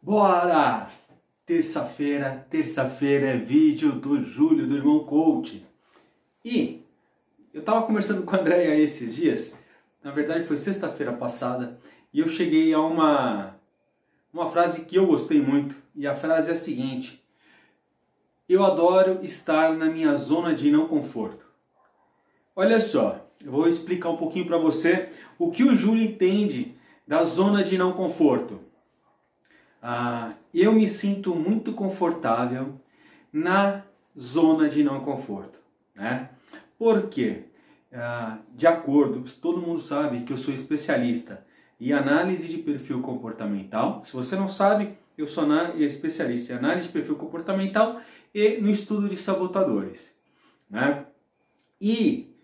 Bora! Terça-feira, terça-feira é vídeo do Júlio, do Irmão Coach. E eu tava conversando com a Andréia esses dias, na verdade foi sexta-feira passada, e eu cheguei a uma, uma frase que eu gostei muito, e a frase é a seguinte: Eu adoro estar na minha zona de não conforto. Olha só, eu vou explicar um pouquinho para você o que o Júlio entende da zona de não conforto. Ah, eu me sinto muito confortável na zona de não conforto. Né? Por quê? Ah, de acordo, todo mundo sabe que eu sou especialista em análise de perfil comportamental. Se você não sabe, eu sou especialista em análise de perfil comportamental e no estudo de sabotadores. Né? E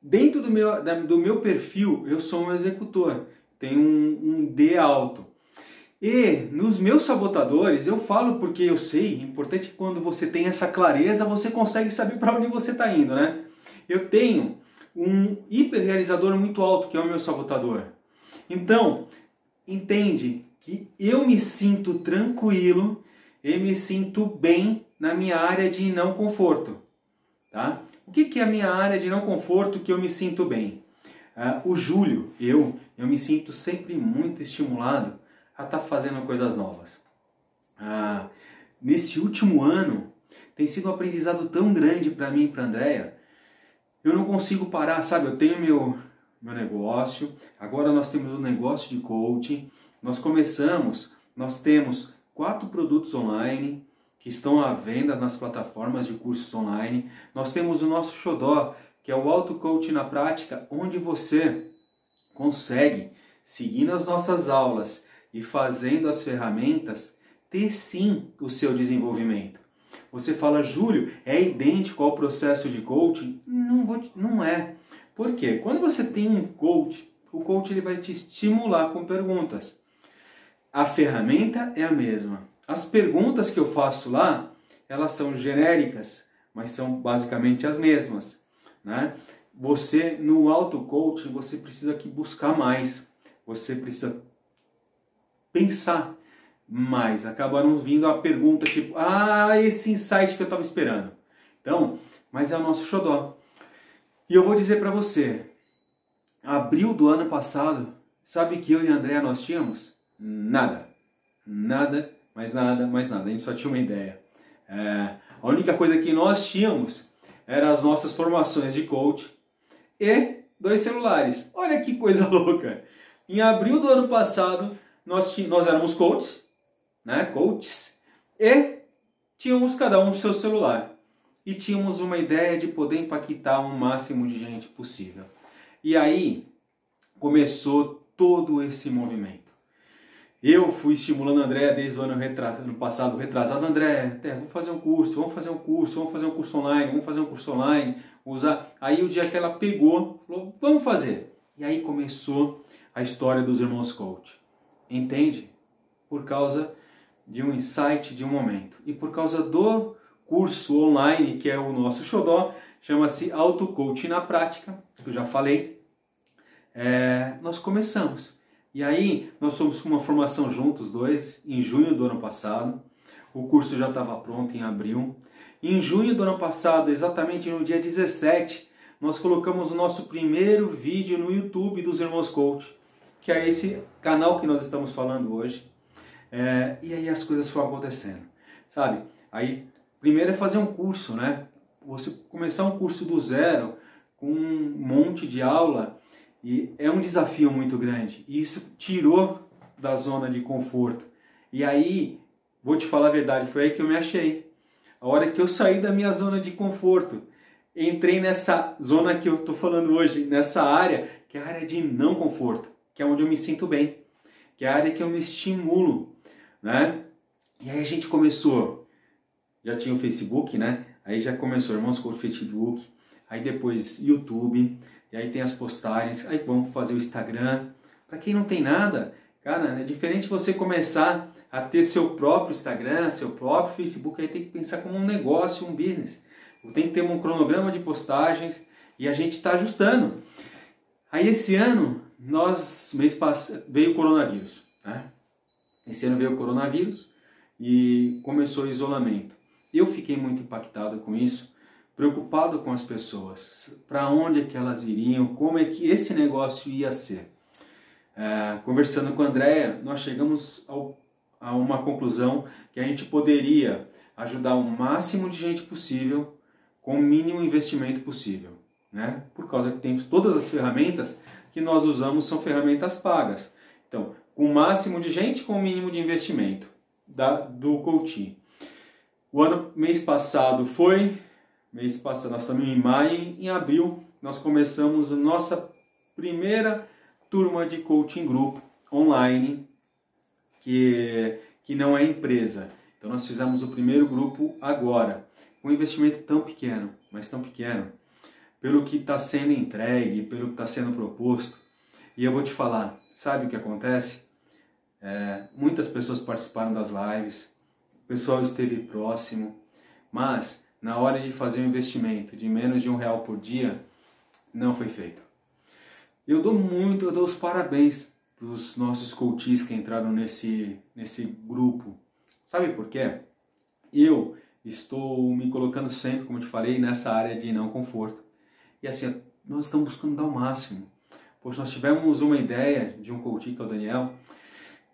dentro do meu, do meu perfil, eu sou um executor, tenho um, um D alto. E nos meus sabotadores, eu falo porque eu sei, é importante que quando você tem essa clareza, você consegue saber para onde você está indo, né? Eu tenho um hiperrealizador muito alto, que é o meu sabotador. Então, entende que eu me sinto tranquilo e me sinto bem na minha área de não conforto, tá? O que, que é a minha área de não conforto que eu me sinto bem? Uh, o Júlio, eu, eu me sinto sempre muito estimulado a estar tá fazendo coisas novas. Ah, nesse último ano tem sido um aprendizado tão grande para mim e para Andréia. Eu não consigo parar, sabe? Eu tenho meu meu negócio. Agora nós temos um negócio de coaching. Nós começamos, nós temos quatro produtos online que estão à venda nas plataformas de cursos online. Nós temos o nosso xodó, que é o auto coaching na prática, onde você consegue seguindo as nossas aulas e fazendo as ferramentas, ter sim o seu desenvolvimento. Você fala, Júlio, é idêntico ao processo de coaching? Não, vou, não é. Por quê? Quando você tem um coach, o coach ele vai te estimular com perguntas. A ferramenta é a mesma. As perguntas que eu faço lá, elas são genéricas, mas são basicamente as mesmas. Né? Você, no auto-coaching, você precisa que buscar mais. Você precisa pensar mais. Acabaram vindo a pergunta tipo, ah, esse insight que eu estava esperando. Então, mas é o nosso xodó. E eu vou dizer para você, abril do ano passado, sabe que eu e a Andréa nós tínhamos? Nada. Nada, mais nada, mais nada. A gente só tinha uma ideia. É, a única coisa que nós tínhamos eram as nossas formações de coach e dois celulares. Olha que coisa louca! Em abril do ano passado, nós, nós éramos coaches, né, coaches, e tínhamos cada um seu celular. E tínhamos uma ideia de poder impactar o máximo de gente possível. E aí começou todo esse movimento. Eu fui estimulando a André desde o ano, ano passado, retrasado. André, vamos fazer um curso, vamos fazer um curso, vamos fazer um curso online, vamos fazer um curso online. Usar. Aí o dia que ela pegou, falou, vamos fazer. E aí começou a história dos irmãos coach entende? Por causa de um insight de um momento. E por causa do curso online, que é o nosso xodó, chama-se Auto Coaching na Prática, que eu já falei, é, nós começamos. E aí, nós fomos com uma formação juntos, dois, em junho do ano passado. O curso já estava pronto em abril. Em junho do ano passado, exatamente no dia 17, nós colocamos o nosso primeiro vídeo no YouTube dos Irmãos Coach que é esse canal que nós estamos falando hoje. É, e aí as coisas foram acontecendo, sabe? Aí, primeiro é fazer um curso, né? Você começar um curso do zero, com um monte de aula, e é um desafio muito grande. E isso tirou da zona de conforto. E aí, vou te falar a verdade, foi aí que eu me achei. A hora que eu saí da minha zona de conforto, entrei nessa zona que eu estou falando hoje, nessa área, que é a área de não conforto que é onde eu me sinto bem, que é a área que eu me estimulo, né? E aí a gente começou, já tinha o Facebook, né? Aí já começou Irmãos com o Facebook, aí depois YouTube, e aí tem as postagens, aí vamos fazer o Instagram. Para quem não tem nada, cara, é diferente você começar a ter seu próprio Instagram, seu próprio Facebook, aí tem que pensar como um negócio, um business. Tem que ter um cronograma de postagens e a gente está ajustando. Aí esse ano nós mês passado veio o coronavírus, né? Esse ano veio o coronavírus e começou o isolamento. Eu fiquei muito impactado com isso, preocupado com as pessoas, para onde é que elas iriam, como é que esse negócio ia ser. É, conversando com a Andrea, nós chegamos ao, a uma conclusão que a gente poderia ajudar o máximo de gente possível com o mínimo investimento possível, né? Por causa que temos todas as ferramentas que nós usamos são ferramentas pagas. Então, com o máximo de gente, com o mínimo de investimento da, do coaching. O ano mês passado foi, mês passado, nós estamos em maio, em abril nós começamos a nossa primeira turma de coaching grupo online, que, que não é empresa. Então nós fizemos o primeiro grupo agora, com um investimento tão pequeno, mas tão pequeno, pelo que está sendo entregue, pelo que está sendo proposto. E eu vou te falar, sabe o que acontece? É, muitas pessoas participaram das lives, o pessoal esteve próximo, mas na hora de fazer um investimento de menos de um real por dia, não foi feito. Eu dou muito, eu dou os parabéns para os nossos coaches que entraram nesse, nesse grupo. Sabe por quê? Eu estou me colocando sempre, como te falei, nessa área de não conforto. E assim, nós estamos buscando dar o máximo. Pois nós tivemos uma ideia de um coach, que é o Daniel,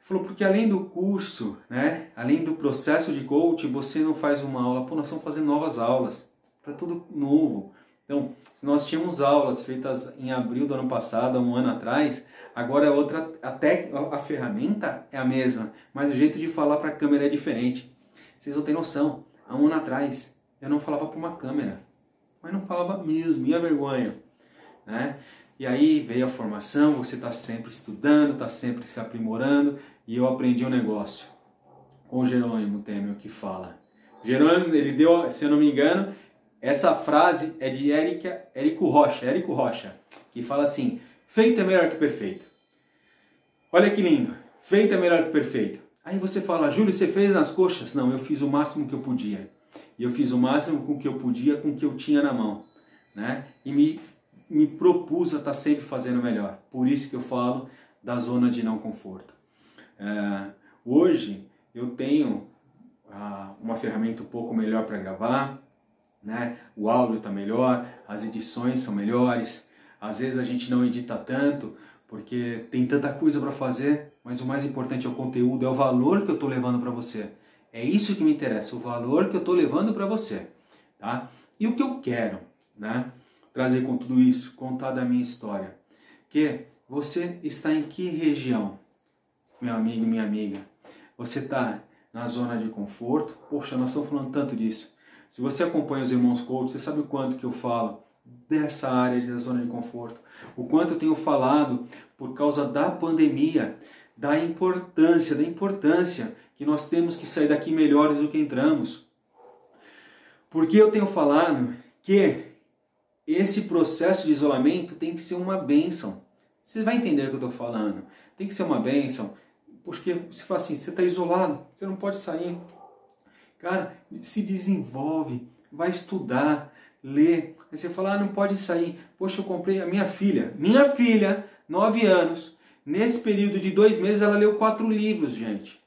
falou, porque além do curso, né, além do processo de coach, você não faz uma aula, pô, nós vamos fazer novas aulas, tá tudo novo. Então, nós tínhamos aulas feitas em abril do ano passado, um ano atrás, agora é outra, até a ferramenta é a mesma, mas o jeito de falar para a câmera é diferente. Vocês não têm noção, há um ano atrás eu não falava para uma câmera, mas não falava mesmo, e a vergonha, né? E aí veio a formação, você está sempre estudando, está sempre se aprimorando, e eu aprendi um negócio com Jerônimo Temer que fala. Jerônimo, ele deu, se eu não me engano, essa frase é de Érica, Érico Rocha, Érico Rocha, que fala assim: feito é melhor que perfeito. Olha que lindo, feito é melhor que perfeito. Aí você fala, Júlio, você fez nas coxas? Não, eu fiz o máximo que eu podia. E eu fiz o máximo com o que eu podia, com o que eu tinha na mão. Né? E me, me propus a estar sempre fazendo melhor. Por isso que eu falo da zona de não conforto. É, hoje eu tenho ah, uma ferramenta um pouco melhor para gravar, né? o áudio está melhor, as edições são melhores, às vezes a gente não edita tanto porque tem tanta coisa para fazer, mas o mais importante é o conteúdo, é o valor que eu estou levando para você. É isso que me interessa, o valor que eu estou levando para você. Tá? E o que eu quero né? trazer com tudo isso, contar da minha história. Que você está em que região? meu amigo, minha amiga, você está na zona de conforto, poxa, nós estamos falando tanto disso. Se você acompanha os irmãos coach, você sabe o quanto que eu falo dessa área da zona de conforto, o quanto eu tenho falado por causa da pandemia, da importância, da importância que nós temos que sair daqui melhores do que entramos. Porque eu tenho falado que esse processo de isolamento tem que ser uma bênção. Você vai entender o que eu estou falando. Tem que ser uma bênção porque você fala assim, você está isolado, você não pode sair. Cara, se desenvolve, vai estudar, lê. Aí você fala, ah, não pode sair. Poxa, eu comprei a minha filha. Minha filha, nove anos. Nesse período de dois meses, ela leu quatro livros, gente.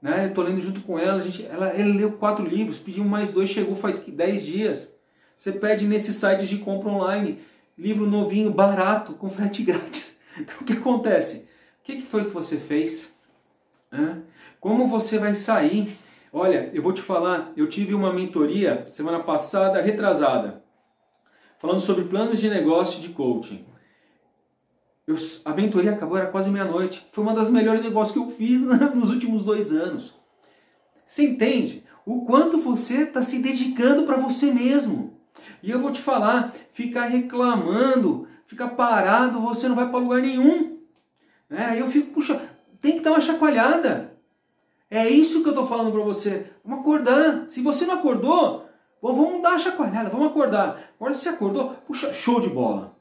Né? Eu estou lendo junto com ela, gente, ela, ela leu quatro livros, pediu mais dois, chegou faz dez dias. Você pede nesses sites de compra online, livro novinho, barato, com frete grátis. Então o que acontece? O que, que foi que você fez? Hã? Como você vai sair? Olha, eu vou te falar, eu tive uma mentoria semana passada, retrasada, falando sobre planos de negócio de coaching. Eu, a mentoria acabou, era quase meia-noite. Foi uma das melhores negócios que eu fiz nos últimos dois anos. Você entende? O quanto você está se dedicando para você mesmo. E eu vou te falar, ficar reclamando, ficar parado, você não vai para lugar nenhum. Né? Aí eu fico, puxa, tem que dar uma chacoalhada. É isso que eu estou falando para você. Vamos acordar. Se você não acordou, vamos dar uma chacoalhada, vamos acordar. Agora se você acordou, puxa, show de bola.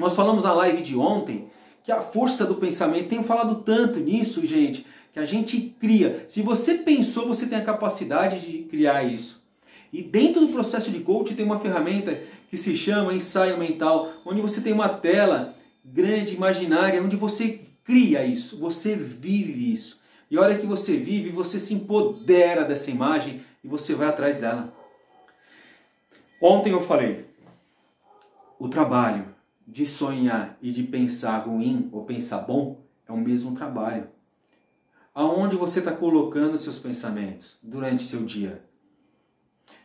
Nós falamos na live de ontem que a força do pensamento, tenho falado tanto nisso, gente, que a gente cria. Se você pensou, você tem a capacidade de criar isso. E dentro do processo de coaching tem uma ferramenta que se chama ensaio mental, onde você tem uma tela grande, imaginária, onde você cria isso, você vive isso. E a hora que você vive, você se empodera dessa imagem e você vai atrás dela. Ontem eu falei, o trabalho de sonhar e de pensar ruim ou pensar bom é o mesmo trabalho. Aonde você está colocando seus pensamentos durante seu dia?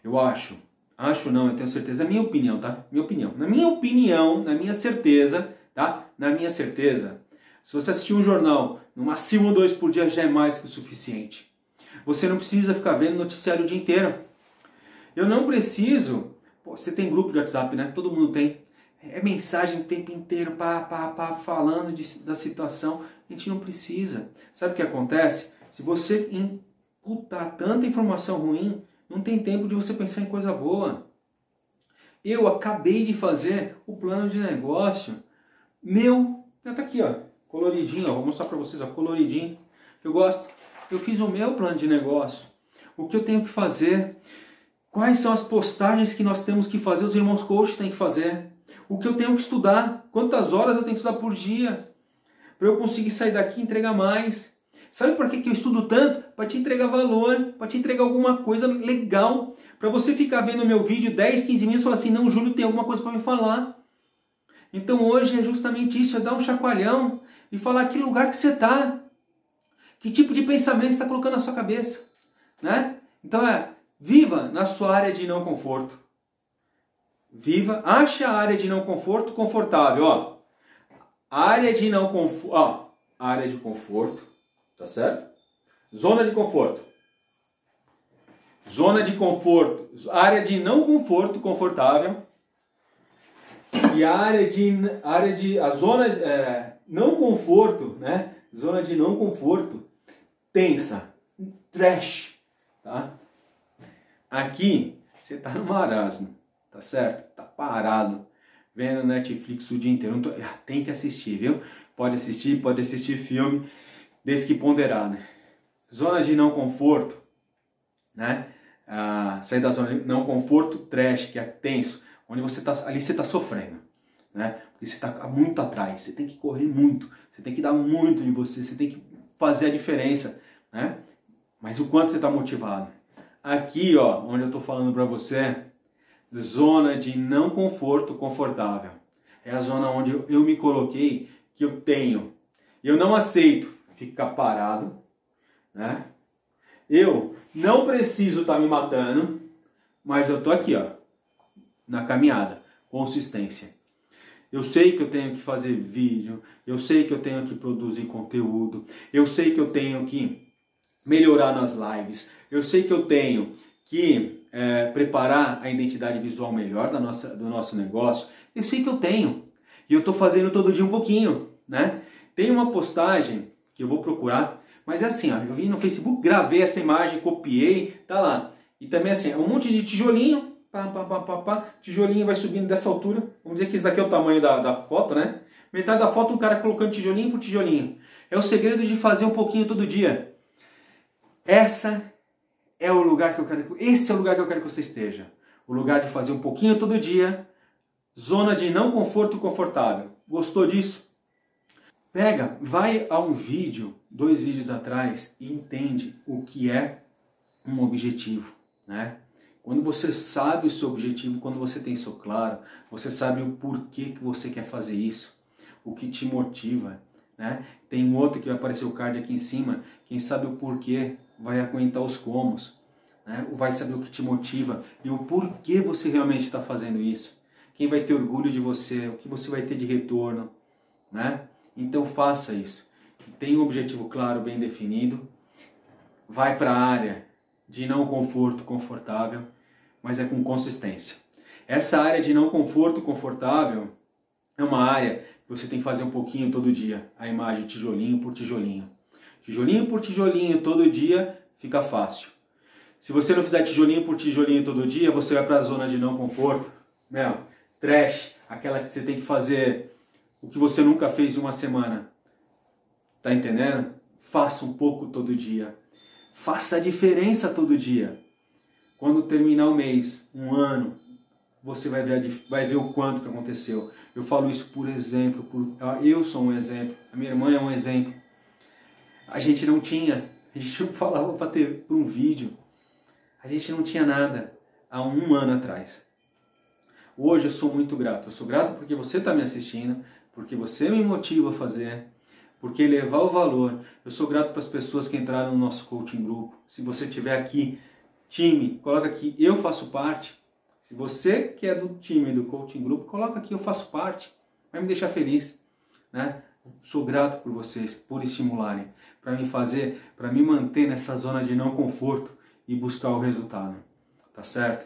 Eu acho, acho não, eu tenho certeza, é minha opinião, tá? Minha opinião. Na minha opinião, na minha certeza, tá? Na minha certeza, se você assistir um jornal, no máximo dois por dia já é mais que o suficiente. Você não precisa ficar vendo noticiário o dia inteiro. Eu não preciso. Pô, você tem grupo de WhatsApp, né? Todo mundo tem. É mensagem o tempo inteiro, pá, pá, pá, falando de, da situação. A gente não precisa. Sabe o que acontece? Se você imputar tanta informação ruim, não tem tempo de você pensar em coisa boa. Eu acabei de fazer o plano de negócio. Meu, tá aqui, ó, coloridinho, ó, vou mostrar para vocês, ó, coloridinho. Eu gosto. Eu fiz o meu plano de negócio. O que eu tenho que fazer? Quais são as postagens que nós temos que fazer, os irmãos coach têm que fazer? O que eu tenho que estudar? Quantas horas eu tenho que estudar por dia? Para eu conseguir sair daqui e entregar mais. Sabe por que, que eu estudo tanto? Para te entregar valor, para te entregar alguma coisa legal. Para você ficar vendo meu vídeo 10, 15 minutos e falar assim: não, Júlio tem alguma coisa para me falar. Então hoje é justamente isso: é dar um chacoalhão e falar que lugar que você está. Que tipo de pensamento está colocando na sua cabeça, né? Então é, viva na sua área de não conforto. Viva, ache a área de não conforto confortável, ó. Área de não conforto, ó, área de conforto, tá certo? Zona de conforto. Zona de conforto, área de não conforto confortável. E a área de área de a zona é, não conforto, né? Zona de não conforto tensa, trash, tá? Aqui você tá no marasmo, tá certo? Tá parado, vendo Netflix o dia inteiro. Tô... Ah, tem que assistir, viu? Pode assistir, pode assistir filme, desde que ponderar, né? Zona de não conforto, né? Ah, sair da zona de não conforto, trash, que é tenso, onde você tá ali você tá sofrendo, né? Porque você está muito atrás, você tem que correr muito, você tem que dar muito de você, você tem que fazer a diferença né? Mas o quanto você está motivado. Aqui, ó, onde eu estou falando para você, zona de não conforto confortável. É a zona onde eu me coloquei que eu tenho. Eu não aceito ficar parado, né? Eu não preciso estar tá me matando, mas eu tô aqui, ó, na caminhada, consistência. Eu sei que eu tenho que fazer vídeo, eu sei que eu tenho que produzir conteúdo, eu sei que eu tenho que melhorar nas lives. Eu sei que eu tenho que é, preparar a identidade visual melhor da nossa, do nosso negócio. Eu sei que eu tenho. E eu estou fazendo todo dia um pouquinho, né? Tem uma postagem que eu vou procurar, mas é assim, ó, eu vim no Facebook, gravei essa imagem, copiei, tá lá. E também assim, é um monte de tijolinho, pá, pá, pá, pá, pá, tijolinho vai subindo dessa altura. Vamos dizer que esse daqui é o tamanho da, da foto, né? Metade da foto o cara colocando tijolinho por tijolinho. É o segredo de fazer um pouquinho todo dia. Essa é o lugar que eu quero, esse é o lugar que eu quero que você esteja. O lugar de fazer um pouquinho todo dia, zona de não conforto confortável. Gostou disso? Pega, vai a um vídeo, dois vídeos atrás e entende o que é um objetivo, né? Quando você sabe o seu objetivo, quando você tem isso claro, você sabe o porquê que você quer fazer isso, o que te motiva, né? Tem um outro que vai aparecer o card aqui em cima, quem sabe o porquê vai aguentar os comos, né? vai saber o que te motiva e o porquê você realmente está fazendo isso. Quem vai ter orgulho de você, o que você vai ter de retorno. Né? Então faça isso. Tenha um objetivo claro, bem definido. Vai para a área de não conforto confortável, mas é com consistência. Essa área de não conforto confortável é uma área que você tem que fazer um pouquinho todo dia, a imagem tijolinho por tijolinho. Tijolinho por tijolinho todo dia fica fácil. Se você não fizer tijolinho por tijolinho todo dia, você vai para a zona de não conforto. Meu, trash, aquela que você tem que fazer o que você nunca fez em uma semana. Tá entendendo? Faça um pouco todo dia. Faça a diferença todo dia. Quando terminar o mês, um ano, você vai ver, vai ver o quanto que aconteceu. Eu falo isso por exemplo, por, eu sou um exemplo, a minha irmã é um exemplo a gente não tinha A gente não falava para ter um vídeo. A gente não tinha nada há um ano atrás. Hoje eu sou muito grato. Eu sou grato porque você está me assistindo, porque você me motiva a fazer, porque levar o valor. Eu sou grato para as pessoas que entraram no nosso coaching grupo. Se você tiver aqui, time, coloca aqui, eu faço parte. Se você que é do time do coaching grupo, coloca aqui, eu faço parte. Vai me deixar feliz, né? Sou grato por vocês, por estimularem, para me fazer, para me manter nessa zona de não conforto e buscar o resultado. Tá certo?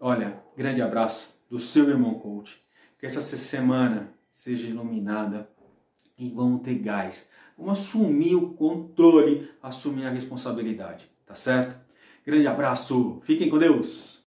Olha, grande abraço do seu irmão coach. Que essa semana seja iluminada e vamos ter gás. Vamos assumir o controle, assumir a responsabilidade, tá certo? Grande abraço, fiquem com Deus!